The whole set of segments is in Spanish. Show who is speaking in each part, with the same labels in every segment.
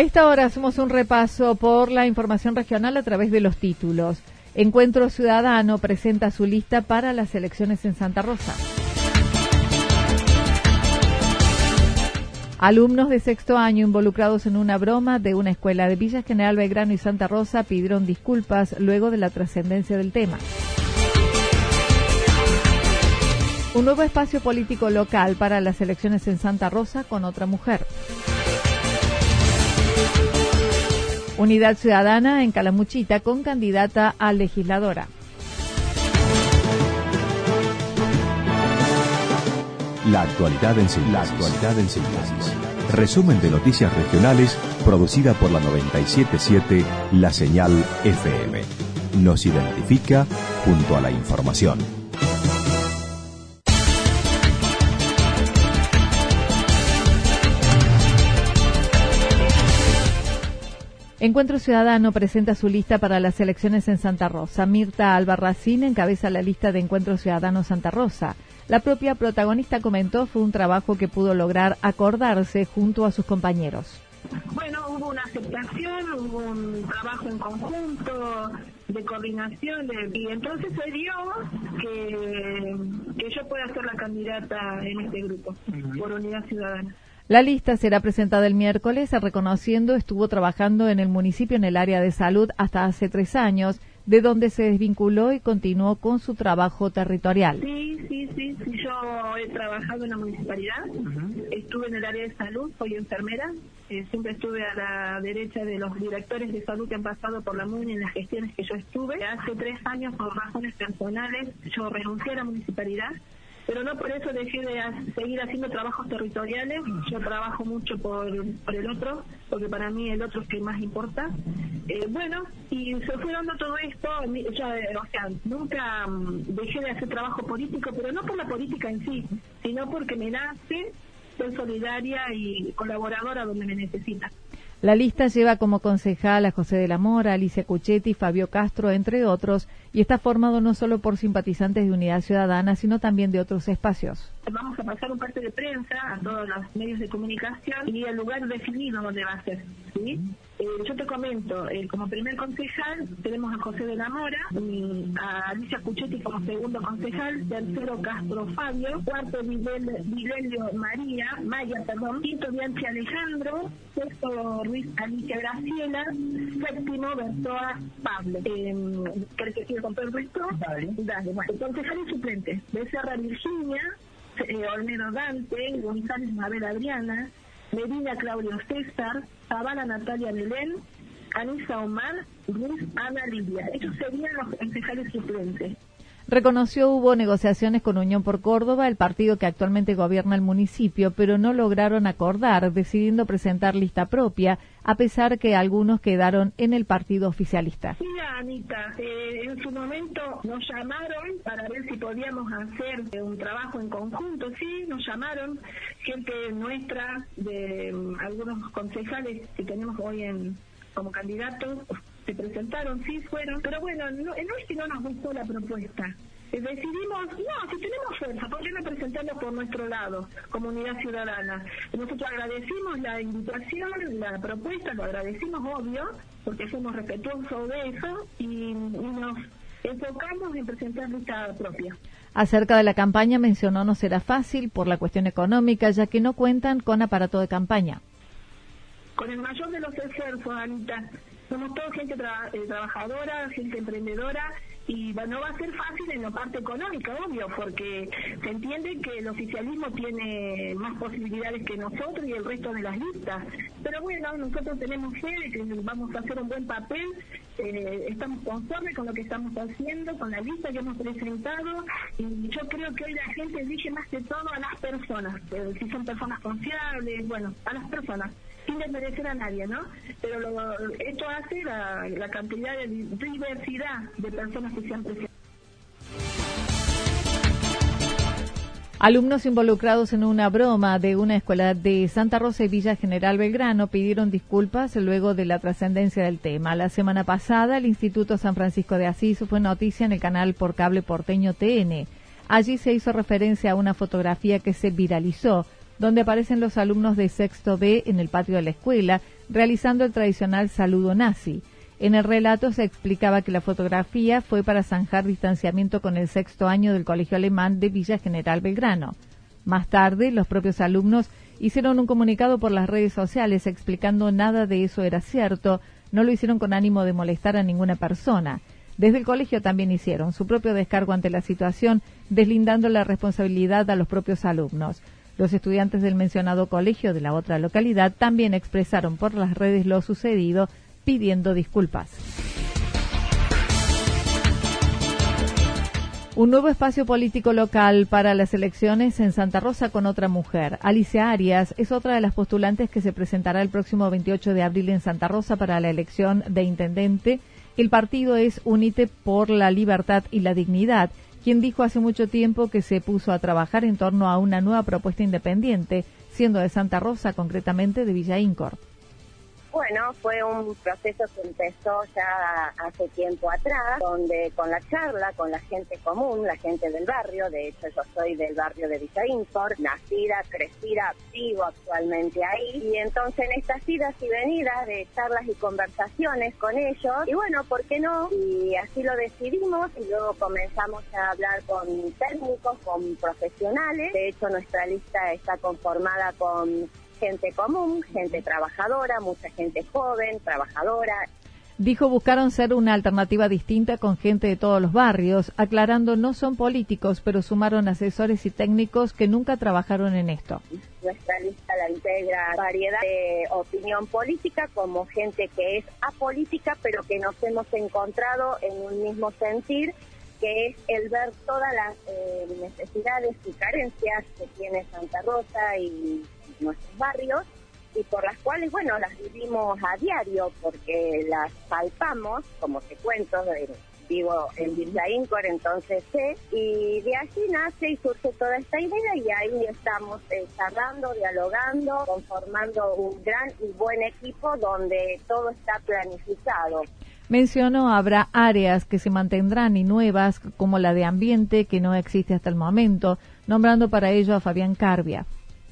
Speaker 1: A esta hora hacemos un repaso por la información regional a través de los títulos. Encuentro Ciudadano presenta su lista para las elecciones en Santa Rosa. Alumnos de sexto año involucrados en una broma de una escuela de Villa General Belgrano y Santa Rosa pidieron disculpas luego de la trascendencia del tema. Un nuevo espacio político local para las elecciones en Santa Rosa con otra mujer. Unidad Ciudadana en Calamuchita con candidata a legisladora.
Speaker 2: La actualidad en síntesis. Resumen de noticias regionales producida por la 977 La Señal FM. Nos identifica junto a la información.
Speaker 1: Encuentro Ciudadano presenta su lista para las elecciones en Santa Rosa. Mirta Albarracín encabeza la lista de Encuentro Ciudadano Santa Rosa. La propia protagonista comentó fue un trabajo que pudo lograr acordarse junto a sus compañeros.
Speaker 3: Bueno, hubo una aceptación, hubo un trabajo en conjunto de coordinación y entonces se dio que, que yo pueda ser la candidata en este grupo por Unidad Ciudadana.
Speaker 1: La lista será presentada el miércoles, reconociendo estuvo trabajando en el municipio en el área de salud hasta hace tres años, de donde se desvinculó y continuó con su trabajo territorial.
Speaker 3: Sí, sí, sí, sí yo he trabajado en la municipalidad, estuve en el área de salud, soy enfermera, eh, siempre estuve a la derecha de los directores de salud que han pasado por la MUNI en las gestiones que yo estuve. Hace tres años, por razones personales, yo renuncié a la municipalidad pero no por eso dejé de seguir haciendo trabajos territoriales. Yo trabajo mucho por, el otro, porque para mí el otro es que más importa. Eh, bueno, y se fue dando todo esto, yo, o sea, nunca mm, dejé de hacer trabajo político, pero no por la política en sí, sino porque me nace ser solidaria y colaboradora donde me necesita.
Speaker 1: La lista lleva como concejal a José de la Mora, Alicia Cuchetti, Fabio Castro, entre otros, y está formado no solo por simpatizantes de Unidad Ciudadana, sino también de otros espacios.
Speaker 3: Vamos a pasar un parte de prensa a todos los medios de comunicación y el lugar definido donde va a ser. ¿sí? Eh, yo te comento, eh, como primer concejal tenemos a José de la Mora, a Alicia Cuchetti como segundo concejal, tercero Castro Fabio, cuarto Vivelio María, Maya, perdón, quinto Bianchi Alejandro, sexto Ruiz Alicia Graciela, séptimo Bertoa Pablo. Eh, ¿Crees que quiero comprar el resto? Dale. Dale, bueno. Concejal y suplente, Becerra Virginia, eh, Olmedo Dante, González Mabel Adriana, Medina Claudio César, Zavala Natalia Belén, Anisa Omar, Ruiz Ana Lidia. Estos serían los concejales suplentes.
Speaker 1: Reconoció hubo negociaciones con Unión por Córdoba, el partido que actualmente gobierna el municipio, pero no lograron acordar, decidiendo presentar lista propia, a pesar que algunos quedaron en el partido oficialista.
Speaker 3: Sí, Anita, eh, en su momento nos llamaron para ver si podíamos hacer un trabajo en conjunto, sí, nos llamaron gente nuestra, de mm, algunos concejales que tenemos hoy en como candidatos, presentaron, sí fueron, pero bueno, no, no es que no nos gustó la propuesta. Eh, decidimos, no, si tenemos fuerza, ¿por qué no presentarlo por nuestro lado, comunidad ciudadana? Nosotros agradecimos la invitación, la propuesta, lo agradecimos, obvio, porque somos respetuosos de eso y, nos enfocamos en presentar lista propia.
Speaker 1: Acerca de la campaña mencionó no será fácil por la cuestión económica, ya que no cuentan con aparato de campaña.
Speaker 3: Con el mayor de los esfuerzos, Anita, somos todos gente eh, trabajadora, gente emprendedora y no va a ser fácil en la parte económica, obvio, porque se entiende que el oficialismo tiene más posibilidades que nosotros y el resto de las listas. Pero bueno, nosotros tenemos fe de que vamos a hacer un buen papel, eh, estamos conformes con lo que estamos haciendo, con la lista que hemos presentado, y yo creo que hoy la gente elige más que todo a las personas, eh, si son personas confiables, bueno, a las personas sin desmerecer a nadie, ¿no? Pero esto hace la, cantidad de diversidad de personas que se han presentado.
Speaker 1: Alumnos involucrados en una broma de una escuela de Santa Rosa y Villa General Belgrano pidieron disculpas luego de la trascendencia del tema. La semana pasada, el Instituto San Francisco de Asís fue noticia en el canal por cable porteño TN. Allí se hizo referencia a una fotografía que se viralizó donde aparecen los alumnos de sexto B en el patio de la escuela, realizando el tradicional saludo nazi. En el relato se explicaba que la fotografía fue para zanjar distanciamiento con el sexto año del Colegio Alemán de Villa General Belgrano. Más tarde, los propios alumnos hicieron un comunicado por las redes sociales explicando nada de eso era cierto, no lo hicieron con ánimo de molestar a ninguna persona. Desde el colegio también hicieron su propio descargo ante la situación, deslindando la responsabilidad a los propios alumnos. Los estudiantes del mencionado colegio de la otra localidad también expresaron por las redes lo sucedido pidiendo disculpas. Un nuevo espacio político local para las elecciones en Santa Rosa con otra mujer. Alicia Arias es otra de las postulantes que se presentará el próximo 28 de abril en Santa Rosa para la elección de intendente. El partido es Unite por la Libertad y la Dignidad quien dijo hace mucho tiempo que se puso a trabajar en torno a una nueva propuesta independiente, siendo de Santa Rosa, concretamente de Villa Incor.
Speaker 4: Bueno, fue un proceso que empezó ya hace tiempo atrás, donde con la charla con la gente común, la gente del barrio, de hecho yo soy del barrio de Villa nacida, crecida, vivo actualmente ahí, y entonces en estas idas y venidas de charlas y conversaciones con ellos, y bueno, ¿por qué no? Y así lo decidimos, y luego comenzamos a hablar con técnicos, con profesionales, de hecho nuestra lista está conformada con gente común, gente trabajadora, mucha gente joven, trabajadora.
Speaker 1: Dijo buscaron ser una alternativa distinta con gente de todos los barrios, aclarando no son políticos, pero sumaron asesores y técnicos que nunca trabajaron en esto.
Speaker 4: Nuestra lista la integra variedad de opinión política como gente que es apolítica, pero que nos hemos encontrado en un mismo sentir que es el ver todas las eh, necesidades y carencias que tiene Santa Rosa y nuestros barrios y por las cuales, bueno, las vivimos a diario porque las palpamos, como te cuento, vivo en Villa Incor, entonces sé, y de allí nace y surge toda esta idea y ahí estamos eh, charlando, dialogando, conformando un gran y buen equipo donde todo está planificado.
Speaker 1: Mencionó habrá áreas que se mantendrán y nuevas como la de ambiente que no existe hasta el momento, nombrando para ello a Fabián Carbia.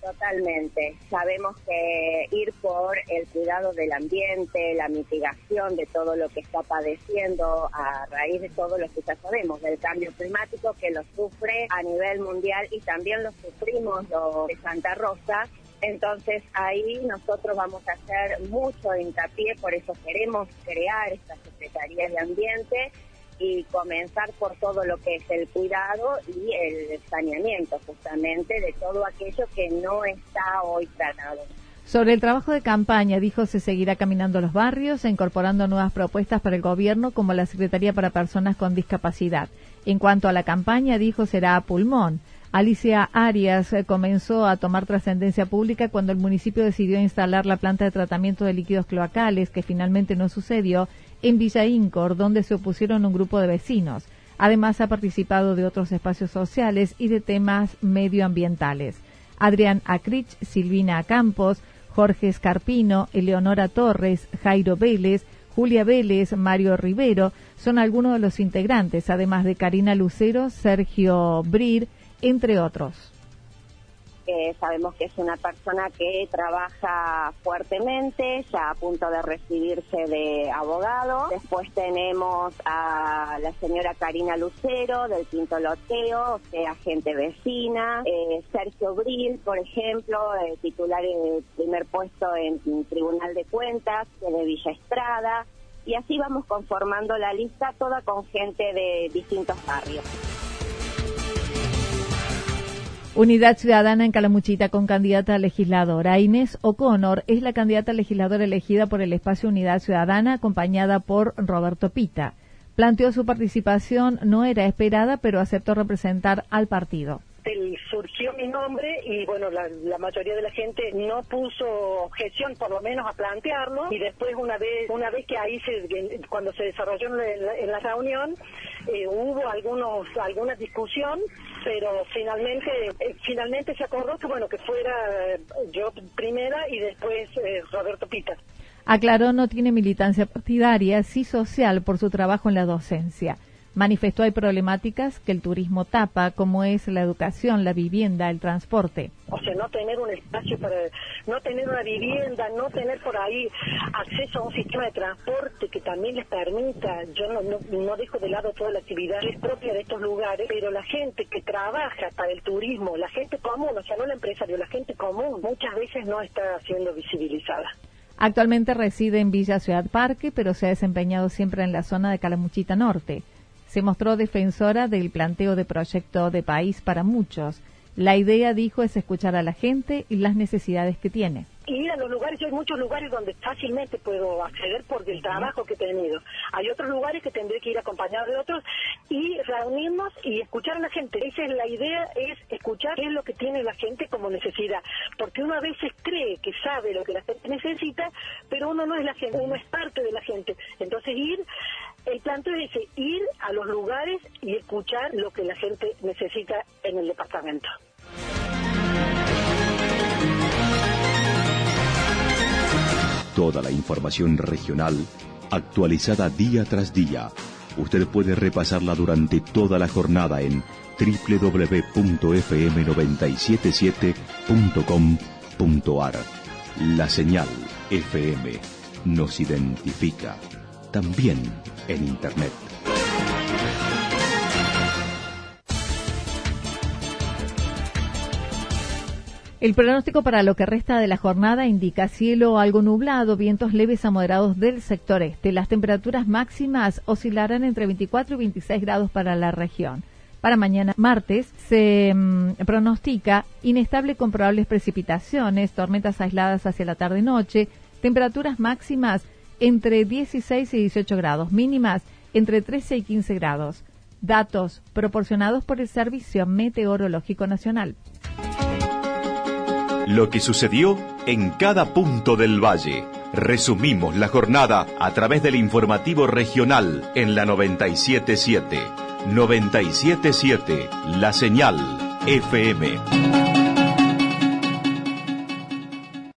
Speaker 4: Totalmente. Sabemos que ir por el cuidado del ambiente, la mitigación de todo lo que está padeciendo a raíz de todo lo que ya sabemos, del cambio climático que lo sufre a nivel mundial y también lo sufrimos los de Santa Rosa. Entonces ahí nosotros vamos a hacer mucho hincapié, por eso queremos crear esta Secretaría de Ambiente y comenzar por todo lo que es el cuidado y el saneamiento justamente de todo aquello que no está hoy tratado.
Speaker 1: Sobre el trabajo de campaña, dijo, se seguirá caminando los barrios, incorporando nuevas propuestas para el gobierno, como la Secretaría para Personas con Discapacidad. En cuanto a la campaña, dijo, será a pulmón. Alicia Arias eh, comenzó a tomar trascendencia pública cuando el municipio decidió instalar la planta de tratamiento de líquidos cloacales, que finalmente no sucedió, en Villa Incor, donde se opusieron un grupo de vecinos. Además, ha participado de otros espacios sociales y de temas medioambientales. Adrián Acrich, Silvina Campos, Jorge Escarpino, Eleonora Torres, Jairo Vélez, Julia Vélez, Mario Rivero, son algunos de los integrantes, además de Karina Lucero, Sergio Brir, entre otros
Speaker 4: sabemos que es una persona que trabaja fuertemente, ya a punto de recibirse de abogado. Después tenemos a la señora Karina Lucero del Quinto Loteo, o sea, gente vecina. Eh, Sergio Bril, por ejemplo, eh, titular de primer puesto en, en Tribunal de Cuentas, de Villa Estrada. Y así vamos conformando la lista, toda con gente de distintos barrios.
Speaker 1: Unidad Ciudadana en Calamuchita con candidata a legisladora. Inés O'Connor es la candidata legisladora elegida por el espacio Unidad Ciudadana, acompañada por Roberto Pita. Planteó su participación, no era esperada, pero aceptó representar al partido
Speaker 5: surgió mi nombre y bueno, la, mayoría de la gente no puso objeción, por lo menos a plantearlo y después una vez una vez que ahí se, cuando se desarrolló en la, reunión eh, hubo algunos alguna discusión pero finalmente eh, finalmente se acordó que bueno que fuera eh, yo primera y después Roberto Pita.
Speaker 1: Aclaró no tiene militancia partidaria, sí social por su trabajo en la docencia. Manifestó hay problemáticas que el turismo tapa, como es la educación, la vivienda, el transporte.
Speaker 5: O sea, no tener un espacio para, no tener una vivienda, no tener por ahí acceso a un sistema de transporte que también les permita, yo no, no, dejo de lado toda la actividad propia de estos lugares, pero la gente que trabaja para el turismo, la gente común, o sea, no el empresario, la gente común, muchas veces no está siendo visibilizada.
Speaker 1: Actualmente reside en Villa Ciudad Parque, pero se ha desempeñado siempre en la zona de Calamuchita Norte se mostró defensora del planteo de proyecto de país para muchos. La idea, dijo, es escuchar a la gente y las necesidades que tiene.
Speaker 5: Y ir a los lugares, hay muchos lugares donde fácilmente puedo acceder por el trabajo que he tenido. Hay otros lugares que tendré que ir acompañado de otros y reunirnos y escuchar a la gente. Esa es la idea, es escuchar qué es lo que tiene la gente como necesidad. Porque uno a veces cree que sabe lo que la gente necesita, pero uno no es la gente, uno es parte de la gente. Entonces ir el planteo es ir a los lugares y escuchar lo que la gente necesita en el departamento.
Speaker 2: Toda la información regional actualizada día tras día. Usted puede repasarla durante toda la jornada en www.fm977.com.ar. La señal FM nos identifica también en Internet.
Speaker 1: El pronóstico para lo que resta de la jornada indica cielo algo nublado, vientos leves a moderados del sector este. Las temperaturas máximas oscilarán entre 24 y 26 grados para la región. Para mañana martes se mm, pronostica inestable con probables precipitaciones, tormentas aisladas hacia la tarde-noche, temperaturas máximas entre 16 y 18 grados, mínimas entre 13 y 15 grados. Datos proporcionados por el Servicio Meteorológico Nacional.
Speaker 2: Lo que sucedió en cada punto del valle. Resumimos la jornada a través del informativo regional en la 977. 977, la señal FM.